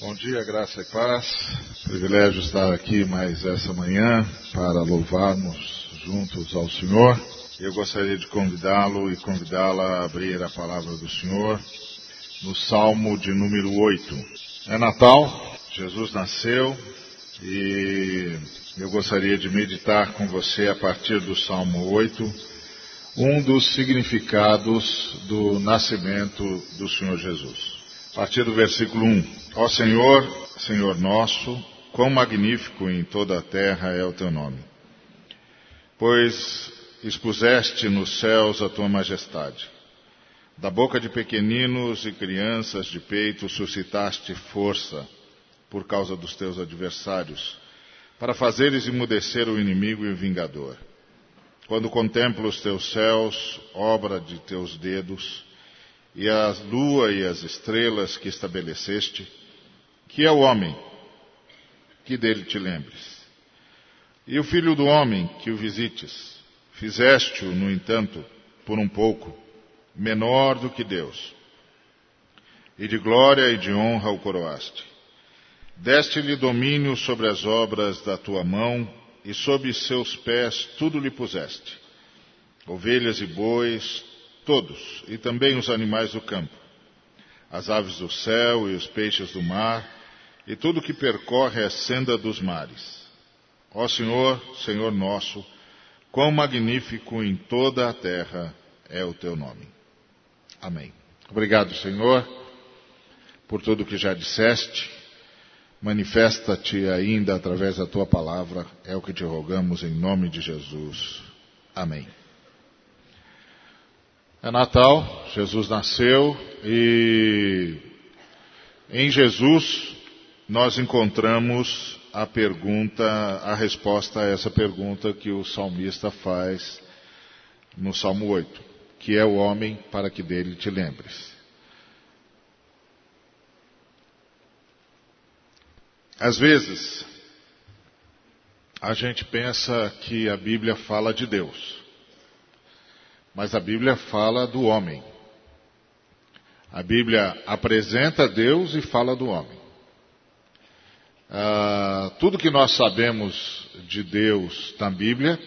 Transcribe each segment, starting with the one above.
Bom dia, graça e paz. Privilégio estar aqui mais essa manhã para louvarmos juntos ao Senhor. Eu gostaria de convidá-lo e convidá-la a abrir a palavra do Senhor no Salmo de número 8. É Natal, Jesus nasceu e eu gostaria de meditar com você a partir do Salmo 8 um dos significados do nascimento do Senhor Jesus. A partir do versículo 1. Ó Senhor, Senhor nosso, quão magnífico em toda a terra é o teu nome. Pois expuseste nos céus a tua majestade. Da boca de pequeninos e crianças de peito suscitaste força por causa dos teus adversários, para fazeres emudecer o inimigo e o vingador. Quando contemplo os teus céus, obra de teus dedos, e a lua e as estrelas que estabeleceste, que é o homem, que dele te lembres. E o filho do homem, que o visites, fizeste-o, no entanto, por um pouco, menor do que Deus. E de glória e de honra o coroaste. Deste-lhe domínio sobre as obras da tua mão, e sob seus pés tudo lhe puseste. Ovelhas e bois, todos, e também os animais do campo, as aves do céu e os peixes do mar, e tudo que percorre a senda dos mares. Ó Senhor, Senhor nosso, quão magnífico em toda a terra é o teu nome. Amém. Obrigado, Senhor, por tudo que já disseste. Manifesta-te ainda através da tua palavra, é o que te rogamos em nome de Jesus. Amém. É Natal, Jesus nasceu e em Jesus nós encontramos a pergunta, a resposta a essa pergunta que o salmista faz no Salmo 8, que é o homem para que dele te lembres. Às vezes, a gente pensa que a Bíblia fala de Deus. Mas a Bíblia fala do homem. A Bíblia apresenta Deus e fala do homem. Ah, tudo que nós sabemos de Deus na Bíblia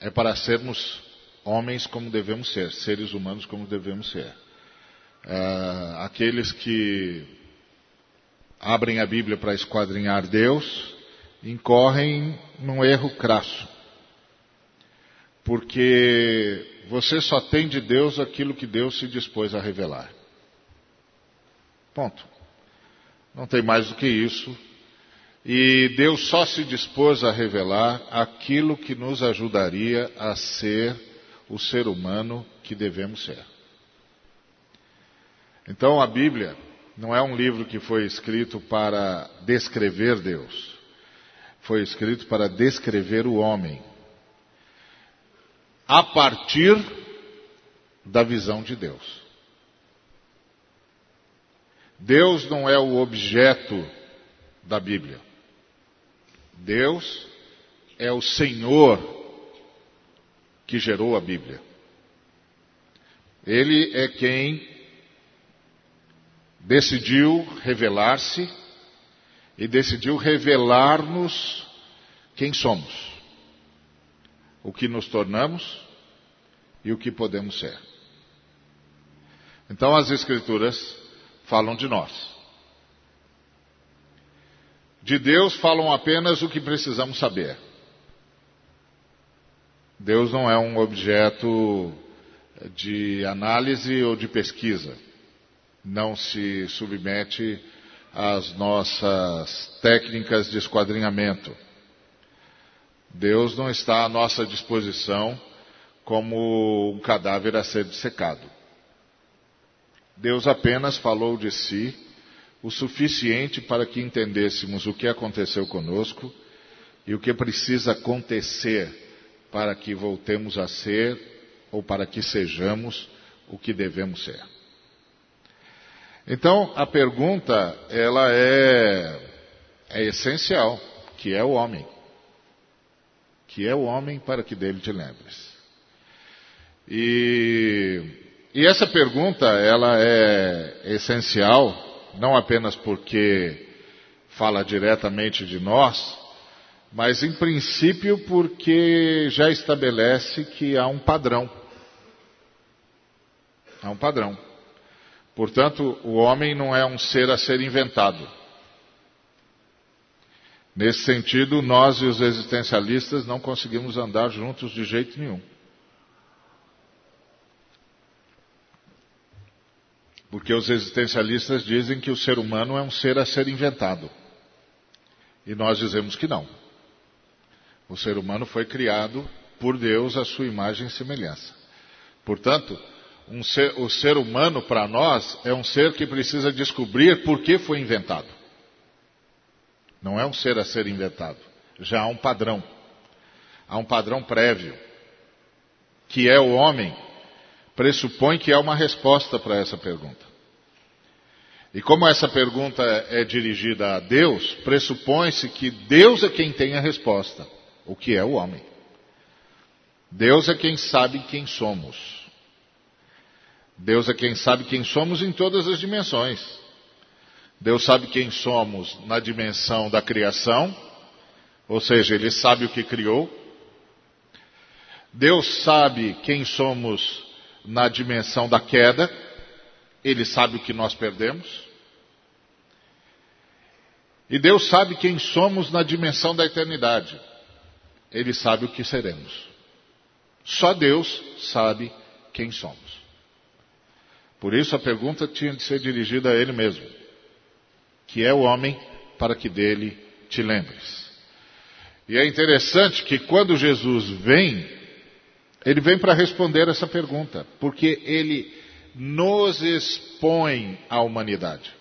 é para sermos homens como devemos ser, seres humanos como devemos ser. Ah, aqueles que abrem a Bíblia para esquadrinhar Deus incorrem num erro crasso. Porque você só tem de Deus aquilo que Deus se dispôs a revelar. Ponto. Não tem mais do que isso. E Deus só se dispôs a revelar aquilo que nos ajudaria a ser o ser humano que devemos ser. Então a Bíblia não é um livro que foi escrito para descrever Deus. Foi escrito para descrever o homem a partir da visão de Deus. Deus não é o objeto da Bíblia. Deus é o Senhor que gerou a Bíblia. Ele é quem decidiu revelar-se e decidiu revelar-nos quem somos o que nos tornamos e o que podemos ser. Então as Escrituras falam de nós. De Deus falam apenas o que precisamos saber. Deus não é um objeto de análise ou de pesquisa. Não se submete às nossas técnicas de esquadrinhamento. Deus não está à nossa disposição como um cadáver a ser dissecado. Deus apenas falou de si o suficiente para que entendêssemos o que aconteceu conosco e o que precisa acontecer para que voltemos a ser ou para que sejamos o que devemos ser. Então, a pergunta, ela é, é essencial, que é o homem que é o homem para que dele te lembres. E, e essa pergunta, ela é essencial não apenas porque fala diretamente de nós, mas em princípio porque já estabelece que há um padrão. Há um padrão. Portanto, o homem não é um ser a ser inventado. Nesse sentido, nós e os existencialistas não conseguimos andar juntos de jeito nenhum. Porque os existencialistas dizem que o ser humano é um ser a ser inventado. E nós dizemos que não. O ser humano foi criado por Deus à sua imagem e semelhança. Portanto, um ser, o ser humano para nós é um ser que precisa descobrir por que foi inventado. Não é um ser a ser inventado. Já há um padrão. Há um padrão prévio. Que é o homem, pressupõe que há uma resposta para essa pergunta. E como essa pergunta é dirigida a Deus, pressupõe-se que Deus é quem tem a resposta, o que é o homem. Deus é quem sabe quem somos. Deus é quem sabe quem somos em todas as dimensões. Deus sabe quem somos na dimensão da criação, ou seja, Ele sabe o que criou. Deus sabe quem somos na dimensão da queda, Ele sabe o que nós perdemos. E Deus sabe quem somos na dimensão da eternidade. Ele sabe o que seremos. Só Deus sabe quem somos. Por isso a pergunta tinha de ser dirigida a Ele mesmo que é o homem, para que dele te lembres. E é interessante que quando Jesus vem, ele vem para responder essa pergunta, porque ele nos expõe à humanidade.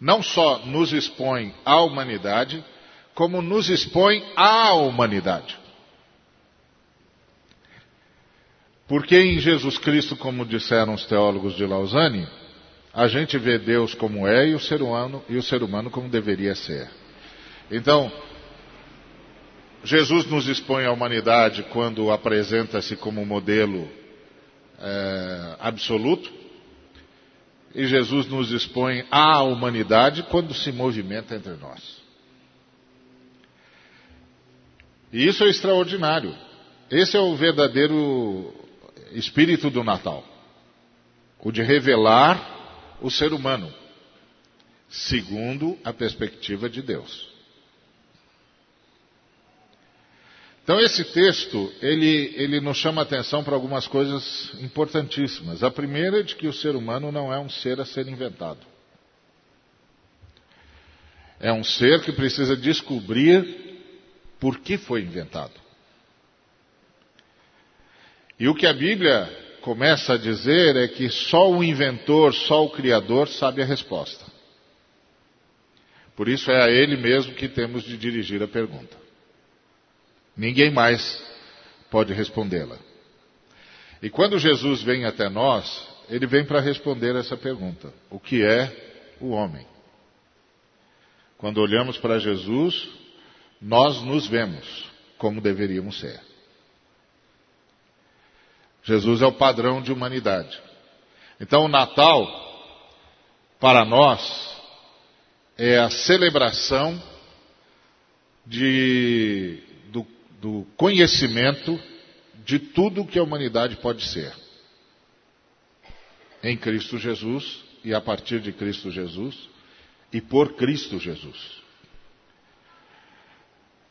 Não só nos expõe à humanidade, como nos expõe à humanidade. Porque em Jesus Cristo, como disseram os teólogos de Lausanne, a gente vê Deus como é e o ser humano, e o ser humano como deveria ser. Então, Jesus nos expõe à humanidade quando apresenta-se como modelo é, absoluto, e Jesus nos expõe à humanidade quando se movimenta entre nós. E isso é extraordinário. Esse é o verdadeiro espírito do Natal o de revelar o ser humano, segundo a perspectiva de Deus. Então esse texto, ele, ele nos chama atenção para algumas coisas importantíssimas. A primeira é de que o ser humano não é um ser a ser inventado. É um ser que precisa descobrir por que foi inventado. E o que a Bíblia começa a dizer é que só o inventor, só o criador sabe a resposta. Por isso é a ele mesmo que temos de dirigir a pergunta. Ninguém mais pode respondê-la. E quando Jesus vem até nós, ele vem para responder essa pergunta: o que é o homem? Quando olhamos para Jesus, nós nos vemos como deveríamos ser. Jesus é o padrão de humanidade. Então o Natal, para nós, é a celebração de, do, do conhecimento de tudo que a humanidade pode ser. Em Cristo Jesus e a partir de Cristo Jesus e por Cristo Jesus.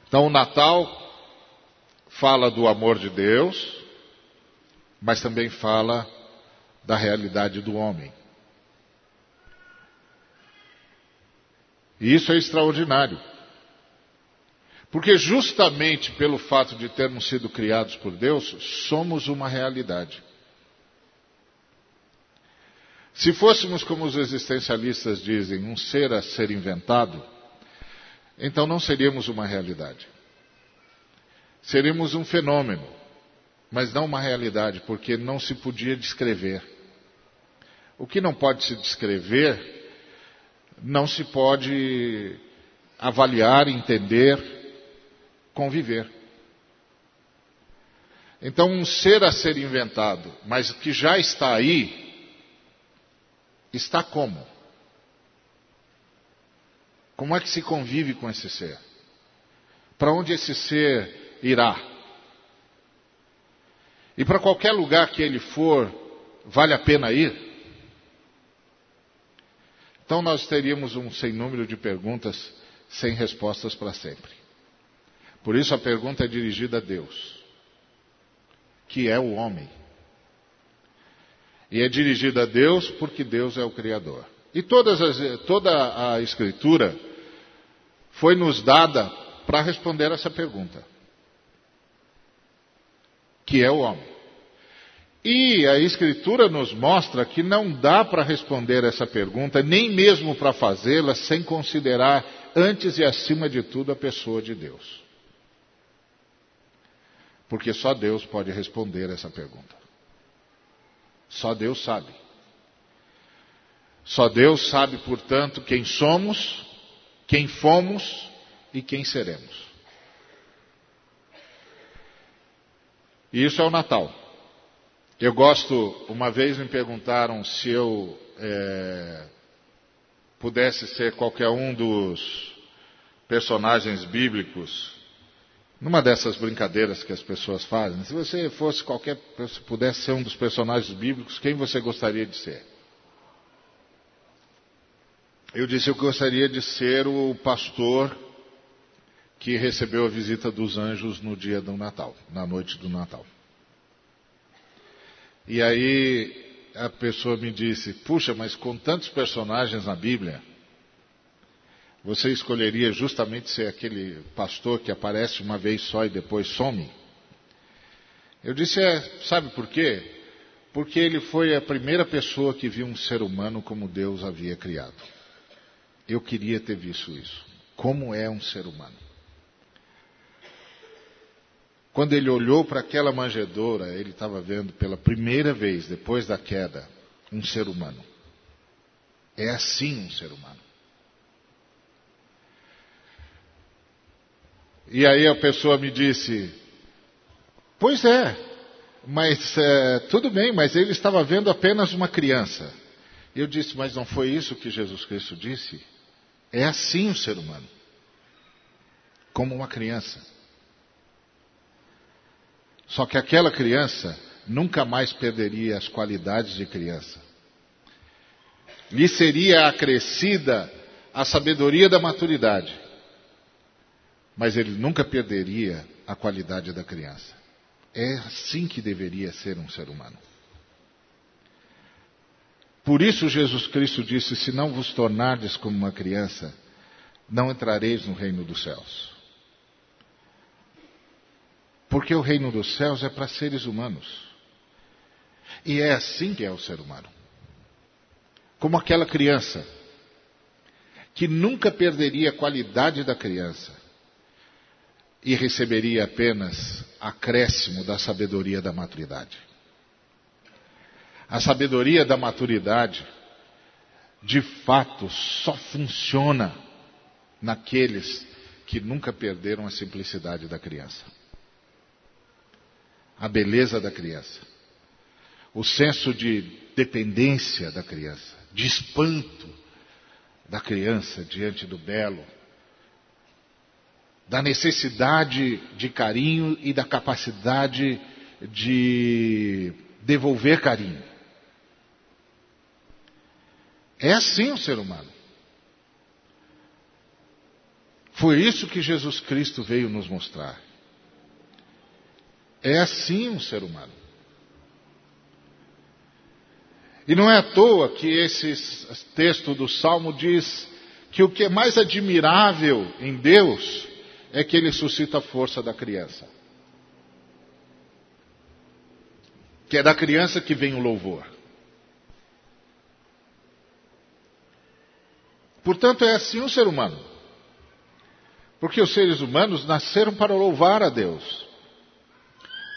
Então o Natal fala do amor de Deus, mas também fala da realidade do homem. E isso é extraordinário. Porque justamente pelo fato de termos sido criados por Deus, somos uma realidade. Se fôssemos, como os existencialistas dizem, um ser a ser inventado, então não seríamos uma realidade. Seríamos um fenômeno mas não uma realidade, porque não se podia descrever. O que não pode se descrever, não se pode avaliar, entender, conviver. Então, um ser a ser inventado, mas que já está aí, está como? Como é que se convive com esse ser? Para onde esse ser irá? E para qualquer lugar que ele for, vale a pena ir? Então nós teríamos um sem número de perguntas sem respostas para sempre. Por isso a pergunta é dirigida a Deus, que é o homem. E é dirigida a Deus porque Deus é o Criador. E as, toda a Escritura foi nos dada para responder essa pergunta, que é o homem. E a Escritura nos mostra que não dá para responder essa pergunta, nem mesmo para fazê-la, sem considerar antes e acima de tudo a pessoa de Deus. Porque só Deus pode responder essa pergunta. Só Deus sabe. Só Deus sabe, portanto, quem somos, quem fomos e quem seremos. E isso é o Natal. Eu gosto, uma vez me perguntaram se eu é, pudesse ser qualquer um dos personagens bíblicos, numa dessas brincadeiras que as pessoas fazem, se você fosse qualquer, se pudesse ser um dos personagens bíblicos, quem você gostaria de ser? Eu disse eu gostaria de ser o pastor que recebeu a visita dos anjos no dia do Natal, na noite do Natal. E aí a pessoa me disse: Puxa, mas com tantos personagens na Bíblia, você escolheria justamente ser aquele pastor que aparece uma vez só e depois some? Eu disse: É, sabe por quê? Porque ele foi a primeira pessoa que viu um ser humano como Deus havia criado. Eu queria ter visto isso. Como é um ser humano? Quando ele olhou para aquela manjedoura, ele estava vendo pela primeira vez, depois da queda, um ser humano. É assim um ser humano. E aí a pessoa me disse: Pois é, mas é, tudo bem, mas ele estava vendo apenas uma criança. Eu disse: Mas não foi isso que Jesus Cristo disse? É assim o ser humano, como uma criança. Só que aquela criança nunca mais perderia as qualidades de criança. Lhe seria acrescida a sabedoria da maturidade, mas ele nunca perderia a qualidade da criança. É assim que deveria ser um ser humano. Por isso Jesus Cristo disse: Se não vos tornardes como uma criança, não entrareis no reino dos céus. Porque o reino dos céus é para seres humanos. E é assim que é o ser humano. Como aquela criança, que nunca perderia a qualidade da criança e receberia apenas acréscimo da sabedoria da maturidade. A sabedoria da maturidade, de fato, só funciona naqueles que nunca perderam a simplicidade da criança a beleza da criança, o senso de dependência da criança, de espanto da criança diante do belo, da necessidade de carinho e da capacidade de devolver carinho. É assim o ser humano. Foi isso que Jesus Cristo veio nos mostrar. É assim um ser humano. E não é à toa que esse texto do Salmo diz que o que é mais admirável em Deus é que ele suscita a força da criança. Que é da criança que vem o louvor. Portanto, é assim um ser humano. Porque os seres humanos nasceram para louvar a Deus.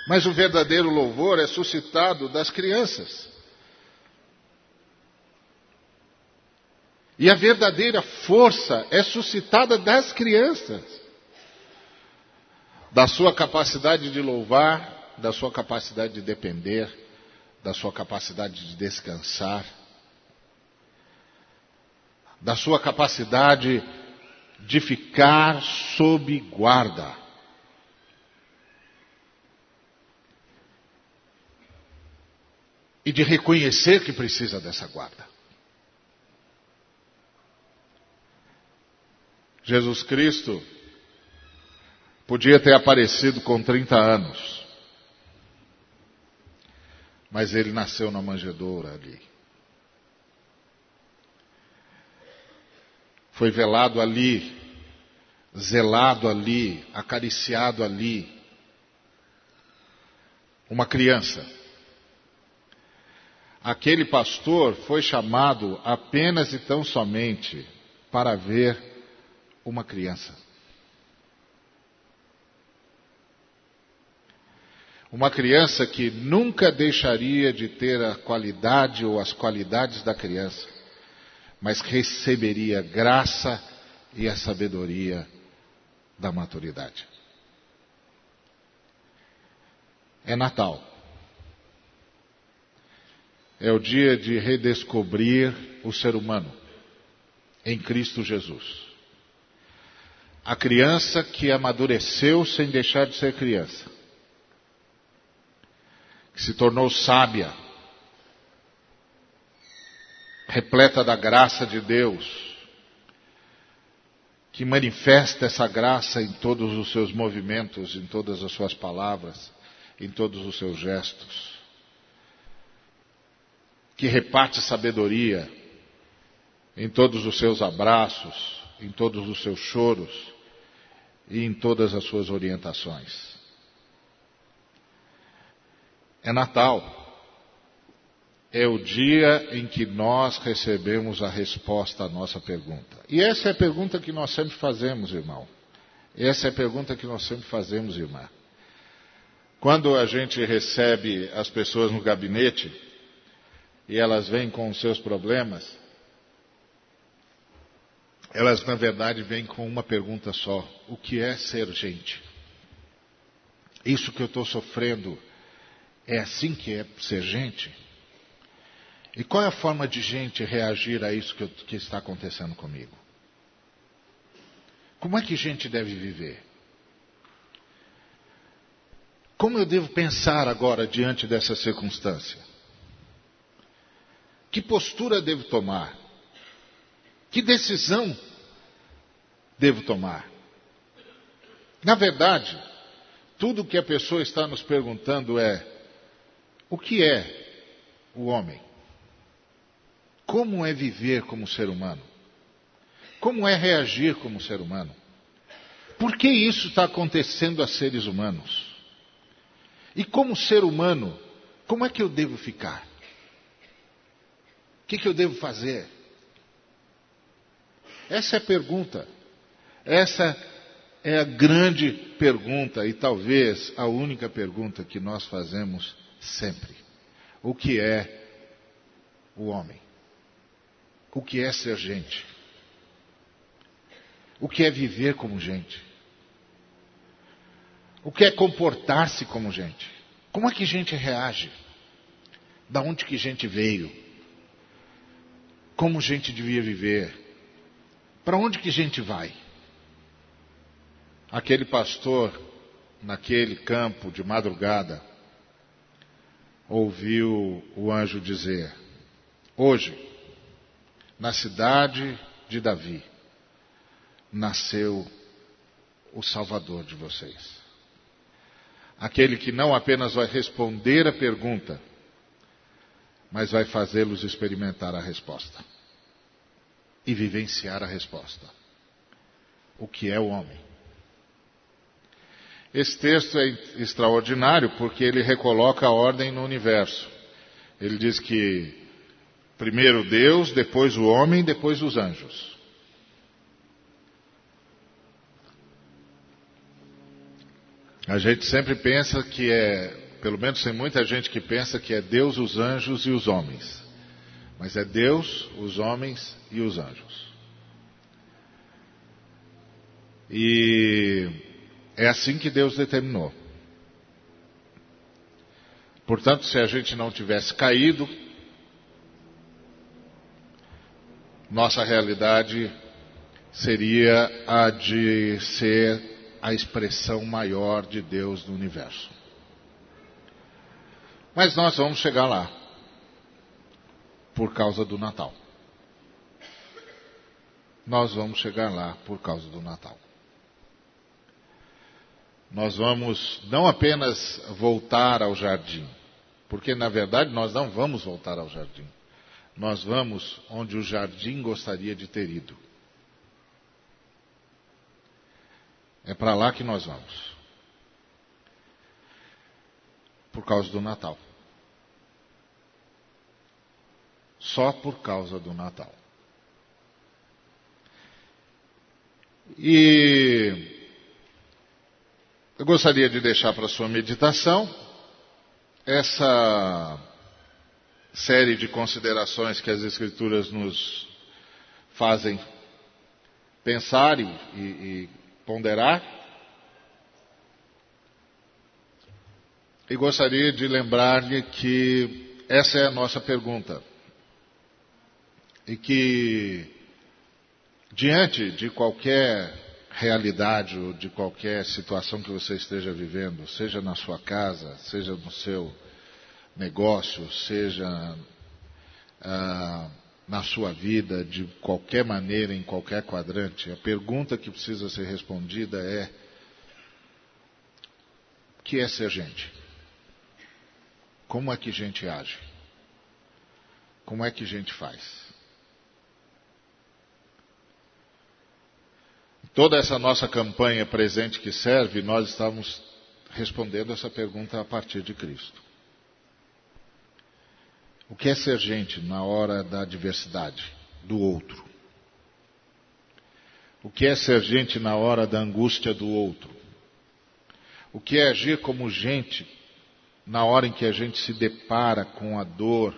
Mas o verdadeiro louvor é suscitado das crianças. E a verdadeira força é suscitada das crianças. Da sua capacidade de louvar, da sua capacidade de depender, da sua capacidade de descansar, da sua capacidade de ficar sob guarda. E de reconhecer que precisa dessa guarda. Jesus Cristo podia ter aparecido com 30 anos, mas ele nasceu na manjedoura ali. Foi velado ali, zelado ali, acariciado ali. Uma criança. Aquele pastor foi chamado apenas e tão somente para ver uma criança. Uma criança que nunca deixaria de ter a qualidade ou as qualidades da criança, mas receberia graça e a sabedoria da maturidade. É Natal. É o dia de redescobrir o ser humano em Cristo Jesus. A criança que amadureceu sem deixar de ser criança que se tornou sábia, repleta da graça de Deus, que manifesta essa graça em todos os seus movimentos, em todas as suas palavras, em todos os seus gestos, que reparte sabedoria em todos os seus abraços, em todos os seus choros e em todas as suas orientações. É Natal. É o dia em que nós recebemos a resposta à nossa pergunta. E essa é a pergunta que nós sempre fazemos, irmão. Essa é a pergunta que nós sempre fazemos, irmã. Quando a gente recebe as pessoas no gabinete e elas vêm com os seus problemas, elas na verdade vêm com uma pergunta só: o que é ser gente? Isso que eu estou sofrendo é assim que é ser gente? E qual é a forma de gente reagir a isso que, eu, que está acontecendo comigo? Como é que gente deve viver? Como eu devo pensar agora diante dessa circunstância? Que postura devo tomar? Que decisão devo tomar? Na verdade, tudo que a pessoa está nos perguntando é: o que é o homem? Como é viver como ser humano? Como é reagir como ser humano? Por que isso está acontecendo a seres humanos? E como ser humano, como é que eu devo ficar? O que, que eu devo fazer? Essa é a pergunta. Essa é a grande pergunta e talvez a única pergunta que nós fazemos sempre. O que é o homem? O que é ser gente? O que é viver como gente? O que é comportar-se como gente? Como é que gente reage? Da onde que gente veio? Como gente devia viver? Para onde que gente vai? Aquele pastor naquele campo de madrugada ouviu o anjo dizer: Hoje, na cidade de Davi, nasceu o Salvador de vocês. Aquele que não apenas vai responder a pergunta, mas vai fazê-los experimentar a resposta e vivenciar a resposta. O que é o homem? Esse texto é extraordinário porque ele recoloca a ordem no universo. Ele diz que primeiro Deus, depois o homem, depois os anjos. A gente sempre pensa que é, pelo menos tem muita gente que pensa que é Deus, os anjos e os homens. Mas é Deus, os homens e os anjos. E é assim que Deus determinou. Portanto, se a gente não tivesse caído, nossa realidade seria a de ser a expressão maior de Deus no universo. Mas nós vamos chegar lá por causa do Natal. Nós vamos chegar lá por causa do Natal. Nós vamos não apenas voltar ao jardim, porque na verdade nós não vamos voltar ao jardim. Nós vamos onde o jardim gostaria de ter ido. É para lá que nós vamos. Por causa do Natal. Só por causa do Natal. E eu gostaria de deixar para sua meditação essa série de considerações que as Escrituras nos fazem pensar e, e, e ponderar. E gostaria de lembrar-lhe que essa é a nossa pergunta. E que, diante de qualquer realidade ou de qualquer situação que você esteja vivendo, seja na sua casa, seja no seu negócio, seja ah, na sua vida, de qualquer maneira, em qualquer quadrante, a pergunta que precisa ser respondida é: o que é ser gente? Como é que gente age? Como é que gente faz? Toda essa nossa campanha presente que serve, nós estamos respondendo essa pergunta a partir de Cristo. O que é ser gente na hora da adversidade do outro? O que é ser gente na hora da angústia do outro? O que é agir como gente na hora em que a gente se depara com a dor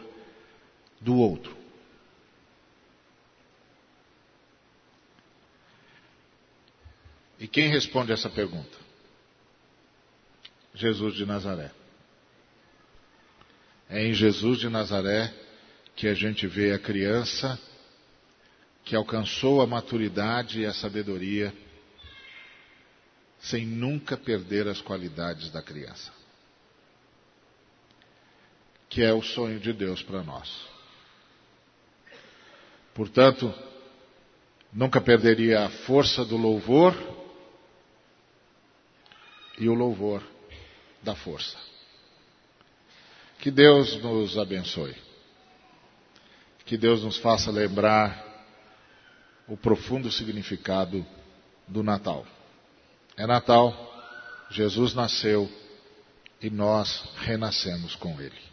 do outro? E quem responde essa pergunta? Jesus de Nazaré. É em Jesus de Nazaré que a gente vê a criança que alcançou a maturidade e a sabedoria sem nunca perder as qualidades da criança. Que é o sonho de Deus para nós. Portanto, nunca perderia a força do louvor e o louvor da força. Que Deus nos abençoe. Que Deus nos faça lembrar o profundo significado do Natal. É Natal, Jesus nasceu e nós renascemos com Ele.